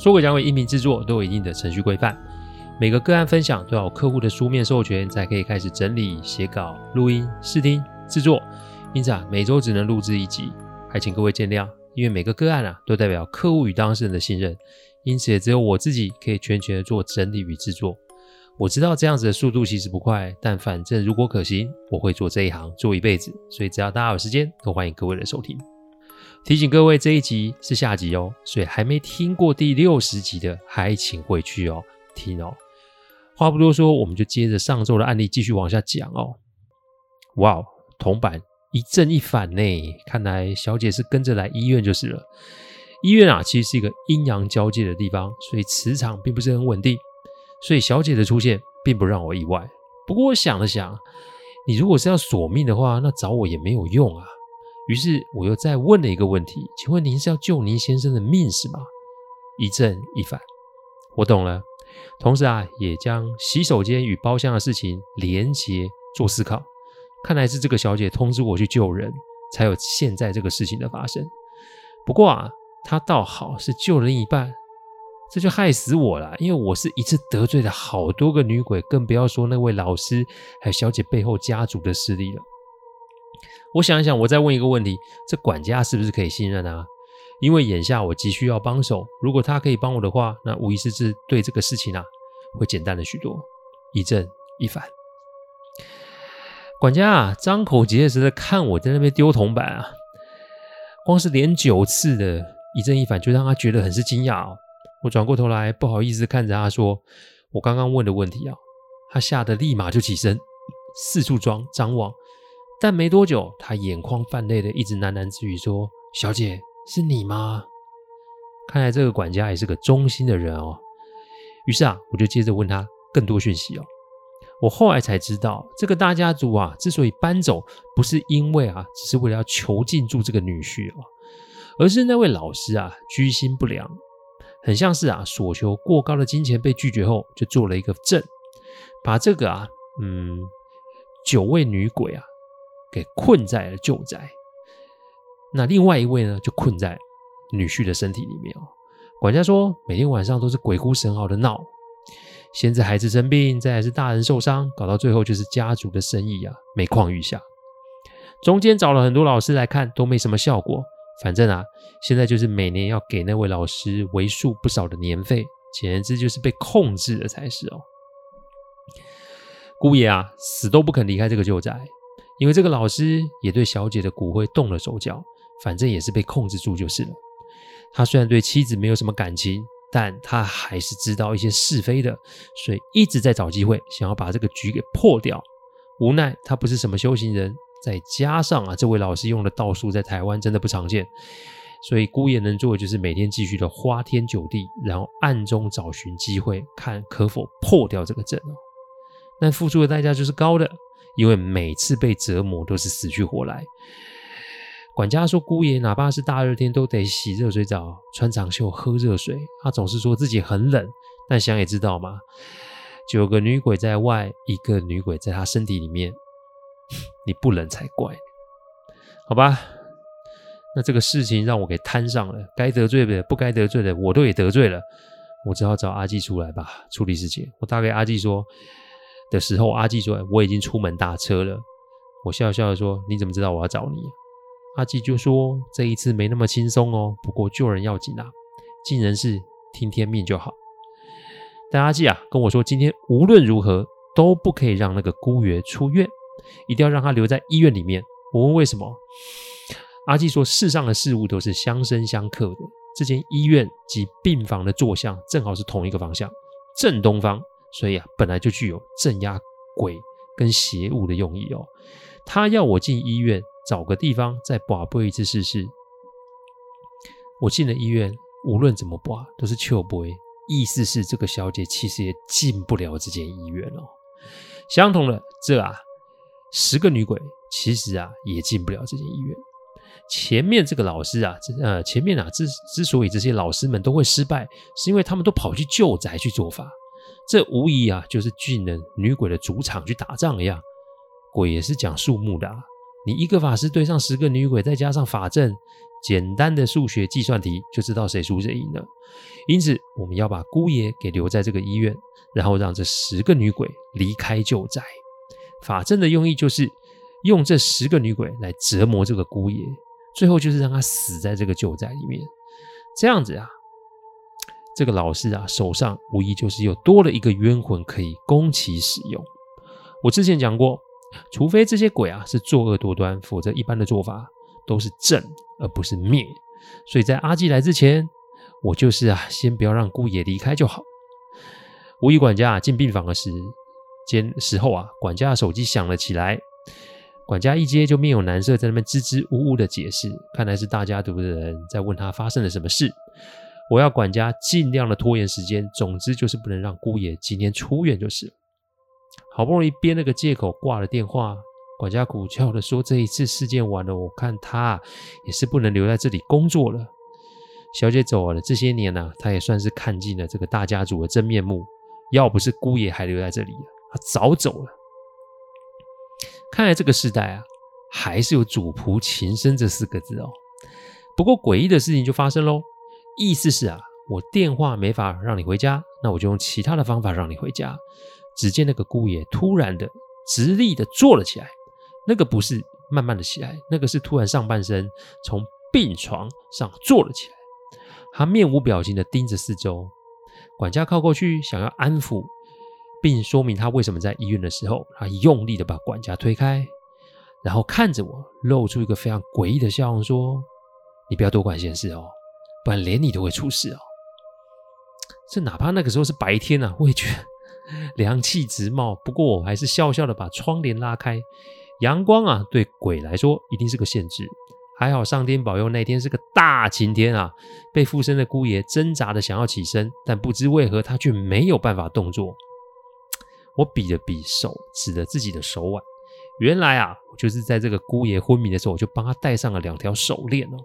说鬼讲鬼音频制作都有一定的程序规范，每个个案分享都要有客户的书面授权，才可以开始整理、写稿、录音、试听、制作。因此啊，每周只能录制一集，还请各位见谅。因为每个个案啊，都代表客户与当事人的信任，因此也只有我自己可以全权的做整理与制作。我知道这样子的速度其实不快，但反正如果可行，我会做这一行做一辈子。所以只要大家有时间，都欢迎各位的收听。提醒各位，这一集是下集哦，所以还没听过第六十集的，还请回去哦听哦。话不多说，我们就接着上周的案例继续往下讲哦。哇，铜板一正一反呢，看来小姐是跟着来医院就是了。医院啊，其实是一个阴阳交界的地方，所以磁场并不是很稳定，所以小姐的出现并不让我意外。不过我想了想，你如果是要索命的话，那找我也没有用啊。于是我又再问了一个问题，请问您是要救您先生的命是吗？一正一反，我懂了。同时啊，也将洗手间与包厢的事情连结做思考。看来是这个小姐通知我去救人，才有现在这个事情的发生。不过啊，她倒好是救了另一半，这就害死我了，因为我是一次得罪了好多个女鬼，更不要说那位老师还有小姐背后家族的势力了。我想一想，我再问一个问题：这管家是不是可以信任啊？因为眼下我急需要帮手，如果他可以帮我的话，那无疑是是对这个事情啊会简单了许多。一正一反，管家啊，张口结舌的看我在那边丢铜板啊，光是连九次的一正一反，就让他觉得很是惊讶哦。我转过头来，不好意思看着他说：“我刚刚问的问题啊。”他吓得立马就起身，四处装张望。但没多久，他眼眶泛泪的一直喃喃自语说：“小姐，是你吗？”看来这个管家也是个忠心的人哦。于是啊，我就接着问他更多讯息哦。我后来才知道，这个大家族啊，之所以搬走，不是因为啊，只是为了要囚禁住这个女婿哦，而是那位老师啊，居心不良，很像是啊，索求过高的金钱被拒绝后，就做了一个阵，把这个啊，嗯，九位女鬼啊。给困在了旧宅，那另外一位呢，就困在女婿的身体里面哦。管家说，每天晚上都是鬼哭神嚎的闹，先是孩子生病，再是大人受伤，搞到最后就是家族的生意啊每况愈下。中间找了很多老师来看，都没什么效果。反正啊，现在就是每年要给那位老师为数不少的年费，简直就是被控制了才是哦。姑爷啊，死都不肯离开这个旧宅。因为这个老师也对小姐的骨灰动了手脚，反正也是被控制住就是了。他虽然对妻子没有什么感情，但他还是知道一些是非的，所以一直在找机会想要把这个局给破掉。无奈他不是什么修行人，再加上啊，这位老师用的道术在台湾真的不常见，所以姑爷能做的就是每天继续的花天酒地，然后暗中找寻机会，看可否破掉这个阵哦。但付出的代价就是高的。因为每次被折磨都是死去活来。管家说，姑爷哪怕是大热天都得洗热水澡、穿长袖、喝热水。他总是说自己很冷，但想也知道嘛，九个女鬼在外，一个女鬼在他身体里面，你不冷才怪。好吧，那这个事情让我给摊上了，该得罪的、不该得罪的，我都也得罪了。我只好找阿季出来吧，处理事情。我打给阿季说。的时候，阿季说：“我已经出门打车了。”我笑笑的说：“你怎么知道我要找你？”阿季就说：“这一次没那么轻松哦，不过救人要紧啊，尽人事听天命就好。”但阿季啊跟我说：“今天无论如何都不可以让那个姑爷出院，一定要让他留在医院里面。”我问为什么？阿季说：“世上的事物都是相生相克的，这间医院及病房的坐向正好是同一个方向，正东方。”所以啊，本来就具有镇压鬼跟邪物的用意哦。他要我进医院，找个地方再拔杯一次试试。我进了医院，无论怎么拔都是笑杯，意思是这个小姐其实也进不了这间医院哦。相同的，这啊，十个女鬼其实啊也进不了这间医院。前面这个老师啊，呃，前面啊之之所以这些老师们都会失败，是因为他们都跑去旧宅去做法。这无疑啊就是巨人女鬼的主场去打仗一样。鬼也是讲数目的啊，你一个法师对上十个女鬼，再加上法阵，简单的数学计算题就知道谁输谁赢了。因此，我们要把姑爷给留在这个医院，然后让这十个女鬼离开旧宅。法阵的用意就是用这十个女鬼来折磨这个姑爷。最后就是让他死在这个旧宅里面，这样子啊，这个老师啊手上无疑就是又多了一个冤魂可以供其使用。我之前讲过，除非这些鬼啊是作恶多端，否则一般的做法都是正而不是灭。所以在阿基来之前，我就是啊，先不要让姑爷离开就好。吴仪管家进病房的时间时候啊，管家的手机响了起来。管家一接就面有难色，在那边支支吾吾的解释，看来是大家族的人在问他发生了什么事。我要管家尽量的拖延时间，总之就是不能让姑爷今天出院就是。好不容易编了个借口挂了电话，管家苦笑的说：“这一次事件完了，我看他也是不能留在这里工作了。小姐走了这些年呢、啊，他也算是看尽了这个大家族的真面目。要不是姑爷还留在这里，他早走了。”看来这个时代啊，还是有主仆情深这四个字哦。不过诡异的事情就发生喽，意思是啊，我电话没法让你回家，那我就用其他的方法让你回家。只见那个姑爷突然的直立的坐了起来，那个不是慢慢的起来，那个是突然上半身从病床上坐了起来，他面无表情的盯着四周。管家靠过去想要安抚。并说明他为什么在医院的时候，他用力的把管家推开，然后看着我，露出一个非常诡异的笑容，说：“你不要多管闲事哦，不然连你都会出事哦。”这哪怕那个时候是白天啊，我也觉得凉气直冒。不过我还是笑笑的把窗帘拉开，阳光啊，对鬼来说一定是个限制。还好上天保佑，那天是个大晴天啊！被附身的姑爷挣扎的想要起身，但不知为何他却没有办法动作。我比了比手，指着自己的手腕。原来啊，我就是在这个姑爷昏迷的时候，我就帮他戴上了两条手链哦。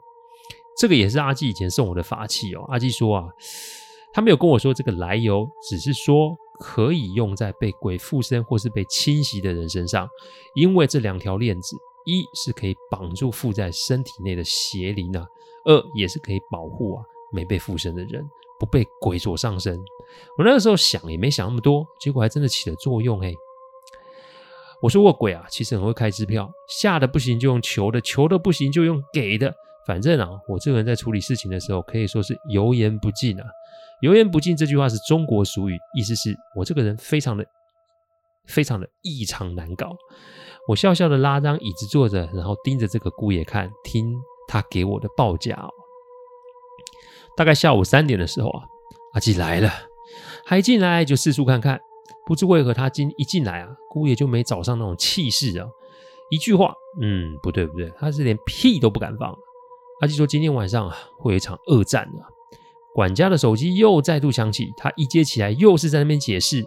这个也是阿纪以前送我的法器哦。阿纪说啊，他没有跟我说这个来由，只是说可以用在被鬼附身或是被侵袭的人身上，因为这两条链子，一是可以绑住附在身体内的邪灵啊，二也是可以保护啊没被附身的人。不被鬼所上身，我那个时候想也没想那么多，结果还真的起了作用哎！我说过鬼啊，其实很会开支票，吓的不行就用求的，求的不行就用给的，反正啊，我这个人在处理事情的时候可以说是油盐不进啊。油盐不进这句话是中国俗语，意思是我这个人非常的非常的异常难搞。我笑笑的拉张椅子坐着，然后盯着这个姑爷看，听他给我的报价哦。大概下午三点的时候啊，阿吉来了，还进来就四处看看。不知为何，他今一进来啊，姑爷就没早上那种气势啊。一句话，嗯，不对不对，他是连屁都不敢放。阿纪说今天晚上啊，会有一场恶战啊。管家的手机又再度响起，他一接起来，又是在那边解释。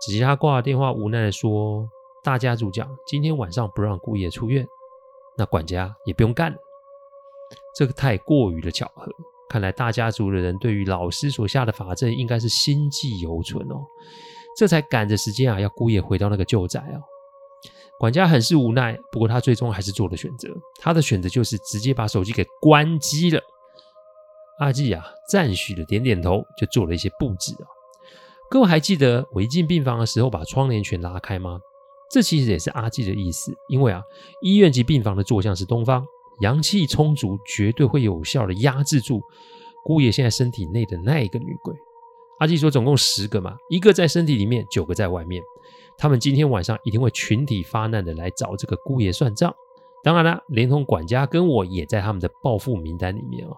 只见他挂了电话，无奈的说：“大家族讲，今天晚上不让姑爷出院，那管家也不用干了。”这个太过于的巧合。看来大家族的人对于老师所下的法阵应该是心记犹存哦，这才赶着时间啊，要姑爷回到那个旧宅哦。管家很是无奈，不过他最终还是做了选择。他的选择就是直接把手机给关机了。阿纪啊，赞许的点点头，就做了一些布置啊。各位还记得我一进病房的时候把窗帘全拉开吗？这其实也是阿纪的意思，因为啊，医院及病房的坐向是东方。阳气充足，绝对会有效的压制住姑爷现在身体内的那一个女鬼。阿纪说，总共十个嘛，一个在身体里面，九个在外面。他们今天晚上一定会群体发难的来找这个姑爷算账。当然了，连同管家跟我也在他们的报复名单里面啊。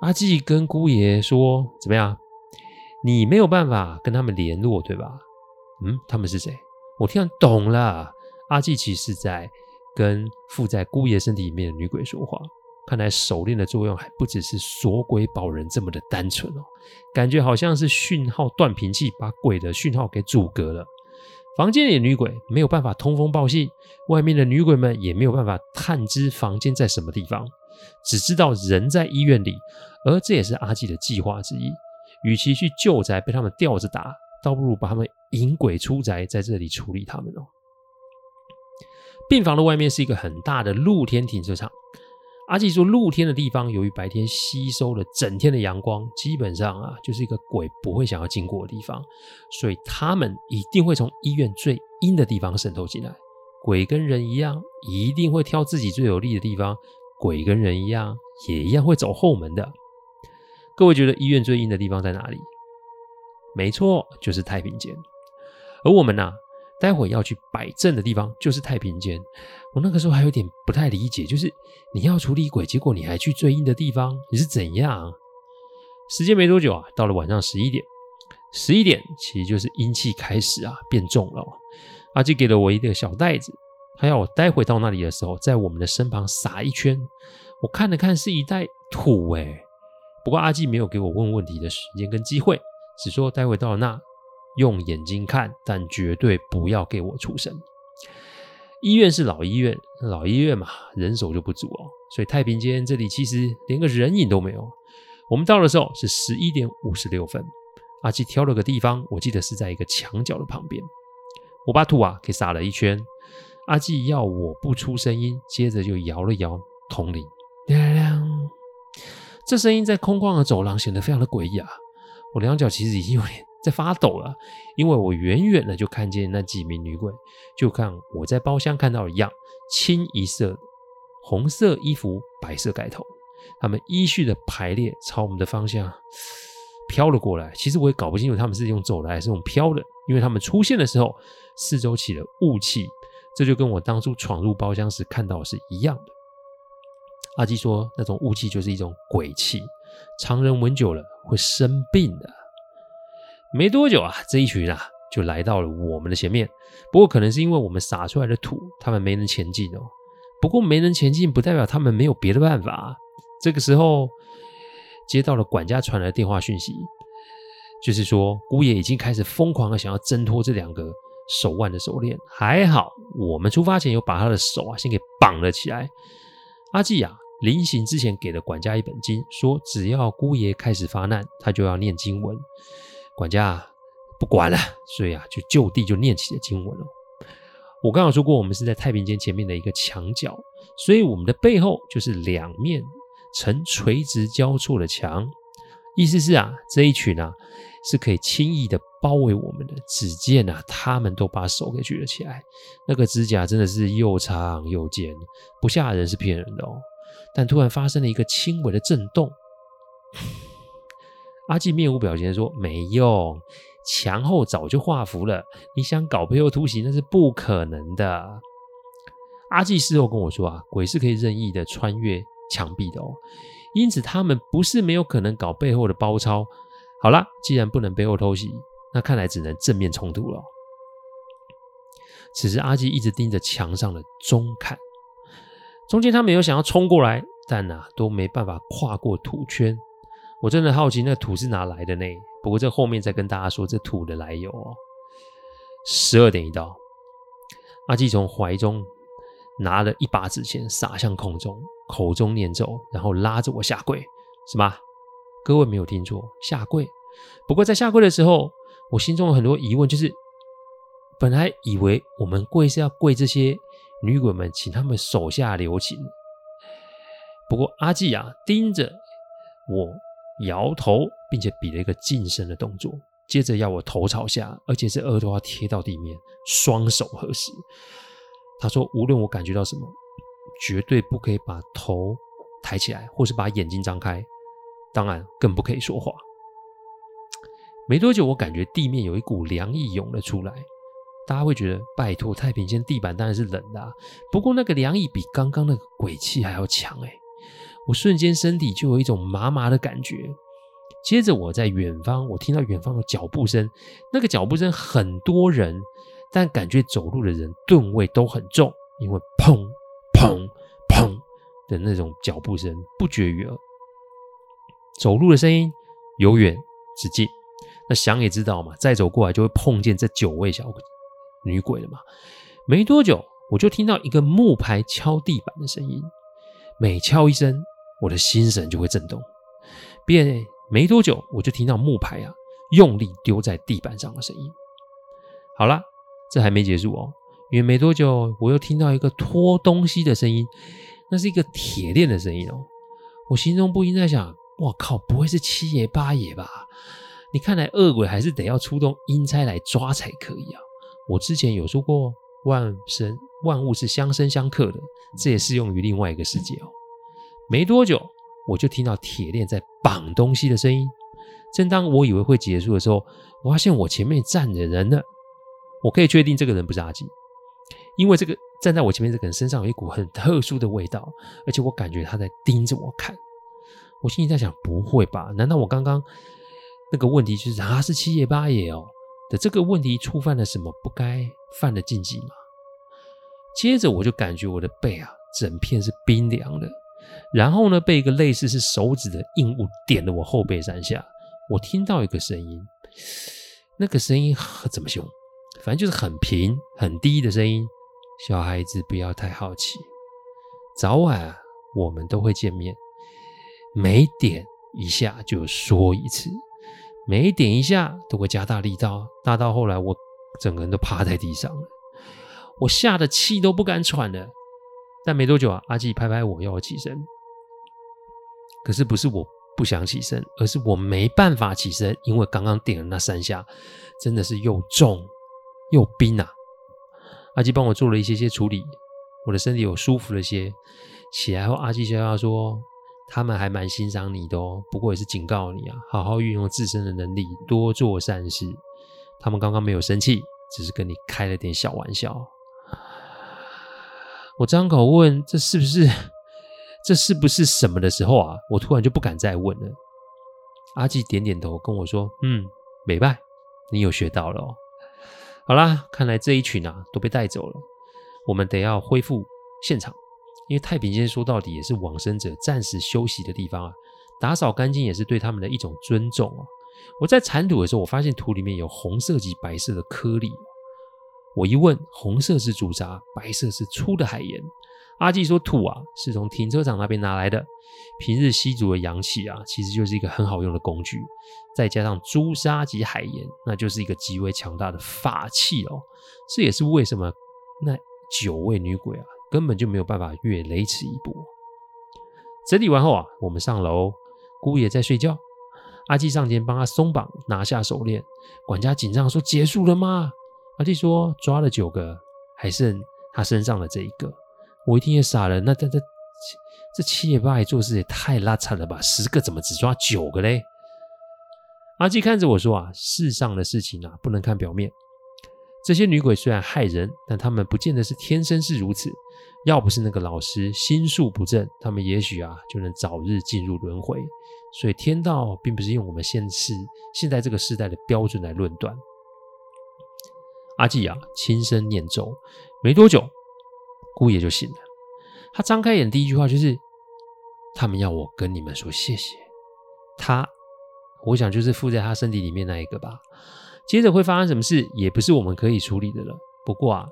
阿纪跟姑爷说：“怎么样？你没有办法跟他们联络，对吧？”嗯，他们是谁？我听懂了。阿纪其实在。跟附在姑爷身体里面的女鬼说话，看来手链的作用还不只是锁鬼保人这么的单纯哦，感觉好像是讯号断频器把鬼的讯号给阻隔了。房间里的女鬼没有办法通风报信，外面的女鬼们也没有办法探知房间在什么地方，只知道人在医院里，而这也是阿纪的计划之一。与其去旧宅被他们吊着打，倒不如把他们引鬼出宅，在这里处理他们哦。病房的外面是一个很大的露天停车场。阿纪说，露天的地方由于白天吸收了整天的阳光，基本上啊就是一个鬼不会想要经过的地方，所以他们一定会从医院最阴的地方渗透进来。鬼跟人一样，一定会挑自己最有利的地方。鬼跟人一样，也一样会走后门的。各位觉得医院最阴的地方在哪里？没错，就是太平间。而我们呢、待会要去摆阵的地方就是太平间。我那个时候还有点不太理解，就是你要处理鬼，结果你还去最阴的地方，你是怎样？时间没多久啊，到了晚上十一点，十一点其实就是阴气开始啊变重了。阿基给了我一个小袋子，他要我待会到那里的时候，在我们的身旁撒一圈。我看了看，是一袋土哎、不过阿纪没有给我问问题的时间跟机会，只说待会到了那，用眼睛看，但绝对不要给我出声。医院是老医院，老医院嘛，人手就不足哦，所以太平间这里其实连个人影都没有。我们到的时候是十一点五十六分，阿纪挑了个地方，我记得是在一个墙角的旁边，我把土啊给撒了一圈。阿纪要我不出声音，接着就摇了摇铜铃，这声音在空旷的走廊显得非常的诡异啊！我两脚其实已经有点在发抖了，因为我远远的就看见那几名女鬼，就看我在包厢看到一样，清一色红色衣服，白色盖头，他们依序的排列朝我们的方向飘了过来。其实我也搞不清楚他们是用走的还是用飘的，因为他们出现的时候，四周起了雾气，这就跟我当初闯入包厢时看到是一样的。阿基说：“那种雾气就是一种鬼气，常人闻久了会生病的。”没多久啊，这一群啊就来到了我们的前面。不过可能是因为我们撒出来的土，他们没能前进哦。不过没能前进，不代表他们没有别的办法。这个时候接到了管家传来的电话讯息，就是说姑爷已经开始疯狂的想要挣脱这两个手腕的手链。还好我们出发前有把他的手啊先给绑了起来。阿季啊。临行之前给了管家一本经，说只要姑爷开始发难，他就要念经文。管家不管了，所以啊，就就地就念起了经文了。我刚刚说过，我们是在太平间前面的一个墙角，所以我们的背后就是两面呈垂直交错的墙。意思是啊，这一群啊是可以轻易的包围我们的。只见啊，他们都把手给举了起来，那个指甲真的是又长又尖，不吓人是骗人的哦。但突然发生了一个轻微的震动，阿纪面无表情的说：“没用，墙后早就画符了。你想搞背后突袭，那是不可能的。”阿纪事后跟我说：“啊，鬼是可以任意的穿越墙壁的哦，因此他们不是没有可能搞背后的包抄。好了，既然不能背后偷袭，那看来只能正面冲突了。”此时，阿纪一直盯着墙上的钟看。中间他们有想要冲过来，但、啊、都没办法跨过土圈。我真的好奇那土是哪来的呢？不过这后面再跟大家说这土的来由哦。十二点一到，阿纪从怀中拿了一把纸钱撒向空中，口中念咒，然后拉着我下跪。什么？各位没有听错，下跪。不过在下跪的时候，我心中有很多疑问，就是本来以为我们跪是要跪这些。女鬼们，请他们手下留情。不过阿纪啊，盯着我摇头，并且比了一个噤声的动作，接着要我头朝下，而且是额头要贴到地面，双手合十。他说：“无论我感觉到什么，绝对不可以把头抬起来，或是把眼睛张开，当然更不可以说话。”没多久，我感觉地面有一股凉意涌了出来。大家会觉得，拜托，太平间地板当然是冷的，不过那个凉意比刚刚那个鬼气还要强哎！我瞬间身体就有一种麻麻的感觉。接着我在远方，我听到远方的脚步声，那个脚步声很多人，但感觉走路的人吨位都很重，因为砰砰砰的那种脚步声不绝于耳，走路的声音由远至近。那想也知道嘛，再走过来就会碰见这九位小女鬼了嘛。没多久，我就听到一个木牌敲地板的声音，每敲一声，我的心神就会震动。便没多久，我就听到木牌啊用力丢在地板上的声音。好了，这还没结束哦，因为没多久，我又听到一个拖东西的声音，那是一个铁链的声音哦。我心中不禁在想：我靠，不会是七爷八爷吧？你看来恶鬼还是得要出动阴差来抓才可以啊！我之前有说过，万生万物是相生相克的，这也适用于另外一个世界哦。没多久，我就听到铁链在绑东西的声音。正当我以为会结束的时候，我发现我前面站着人了。我可以确定这个人不是阿吉，因为这个站在我前面这个人身上有一股很特殊的味道，而且我感觉他在盯着我看。我心里在想：不会吧？难道我刚刚？那个问题就是啊，是七爷八爷哦的这个问题触犯了什么不该犯的禁忌吗？接着我就感觉我的背啊，整片是冰凉的，然后呢，被一个类似是手指的硬物点了我后背三下。我听到一个声音，那个声音怎么形容？反正就是很平很低的声音。小孩子不要太好奇，早晚，我们都会见面，每点一下就说一次。每点一下都会加大力道，大到后来我整个人都趴在地上了，我吓得气都不敢喘了。但没多久啊，阿纪拍拍我要我起身，可是不是我不想起身，而是我没办法起身，因为刚刚点的那三下真的是又重又冰啊。阿纪帮我做了一些些处理，我的身体有舒服了些。起来后，阿纪笑笑说。他们还蛮欣赏你的哦，不过也是警告你啊，好好运用自身的能力，多做善事。他们刚刚没有生气，只是跟你开了点小玩笑。我张口问：“这是不是？这是不是什么的时候啊？”我突然就不敢再问了。阿纪点点头，跟我说：“嗯，没办，你有学到了哦。好啦，看来这一群啊都被带走了，我们得要恢复现场。”因为太平间说到底也是往生者暂时休息的地方啊，打扫干净也是对他们的一种尊重啊。我在铲土的时候，我发现土里面有红色及白色的颗粒。我一问，红色是朱砂，白色是粗的海盐。阿纪说土啊是从停车场那边拿来的，平日吸足的阳气啊，其实就是一个很好用的工具。再加上朱砂及海盐，那就是一个极为强大的法器哦。这也是为什么那九位女鬼啊。根本就没有办法越雷池一步。整理完后啊，我们上楼，姑爷在睡觉。阿纪上前帮他松绑，拿下手链。管家紧张说：“结束了吗？”阿纪说：“抓了九个，还剩他身上的这一个。”我一听也傻了，那这这这七爷八爷做事也太拉扯了吧？十个怎么只抓九个嘞？阿纪看着我说：“啊，世上的事情啊，不能看表面。这些女鬼虽然害人，但她们不见得是天生是如此。”要不是那个老师心术不正，他们也许啊就能早日进入轮回。所以天道并不是用我们现世现在这个时代的标准来论断。阿纪啊，轻声念咒，没多久，姑爷就醒了。他张开眼，第一句话就是：“他们要我跟你们说谢谢。”他，我想就是附在他身体里面那一个吧。接着会发生什么事，也不是我们可以处理的了。不过啊，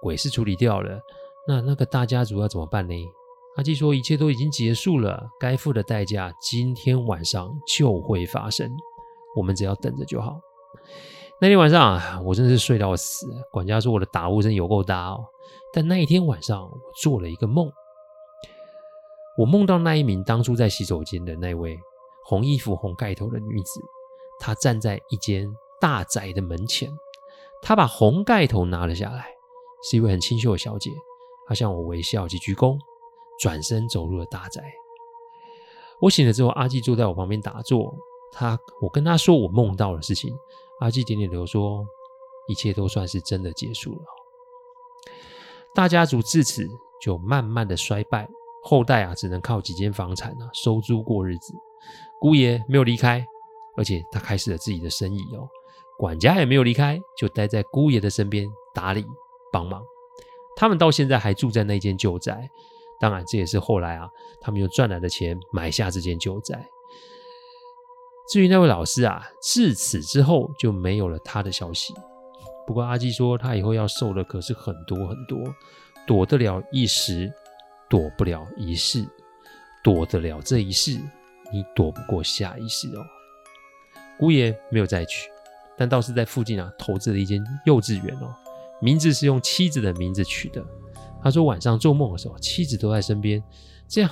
鬼是处理掉了。那那个大家族要怎么办呢？阿纪说，一切都已经结束了，该付的代价今天晚上就会发生，我们只要等着就好。那天晚上，我真的是睡到死。管家说我的打呼声有够大哦。但那一天晚上，我做了一个梦，我梦到那一名当初在洗手间的那位红衣服红盖头的女子，她站在一间大宅的门前，她把红盖头拿了下来，是一位很清秀的小姐。她向我微笑及鞠躬，转身走入了大宅。我醒了之后，阿纪坐在我旁边打坐。他，我跟他说我梦到的事情。阿纪点点头说：“一切都算是真的结束了。”大家族自此就慢慢的衰败，后代啊只能靠几间房产啊收租过日子。姑爷没有离开，而且他开始了自己的生意哦。管家也没有离开，就待在姑爷的身边打理帮忙。他们到现在还住在那间旧宅，当然，这也是后来啊，他们用赚来的钱买下这间旧宅。至于那位老师啊，自此之后就没有了他的消息。不过阿基说，他以后要受的可是很多很多，躲得了一时，躲不了一世，躲得了这一世，你躲不过下一世哦。姑爷没有再娶，但倒是在附近啊投资了一间幼稚园哦，名字是用妻子的名字取的。他说晚上做梦的时候，妻子都在身边，这样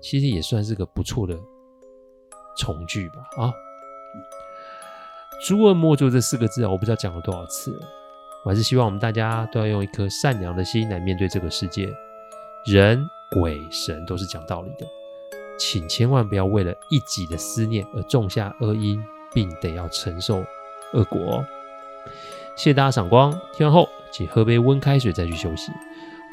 其实也算是个不错的重聚吧啊。诸恶莫作这四个字啊，我不知道讲了多少次了。我还是希望我们大家都要用一颗善良的心来面对这个世界。人、鬼、神都是讲道理的，请千万不要为了一己的思念而种下恶因，并得要承受恶果。谢谢大家赏光，听完后请喝杯温开水再去休息。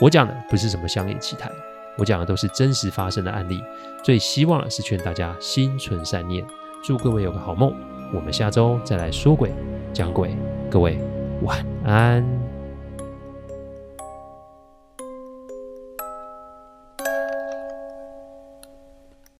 我讲的不是什么乡野奇谈，我讲的都是真实发生的案例。最希望的是劝大家心存善念，祝各位有个好梦。我们下周再来说鬼讲鬼，各位晚安。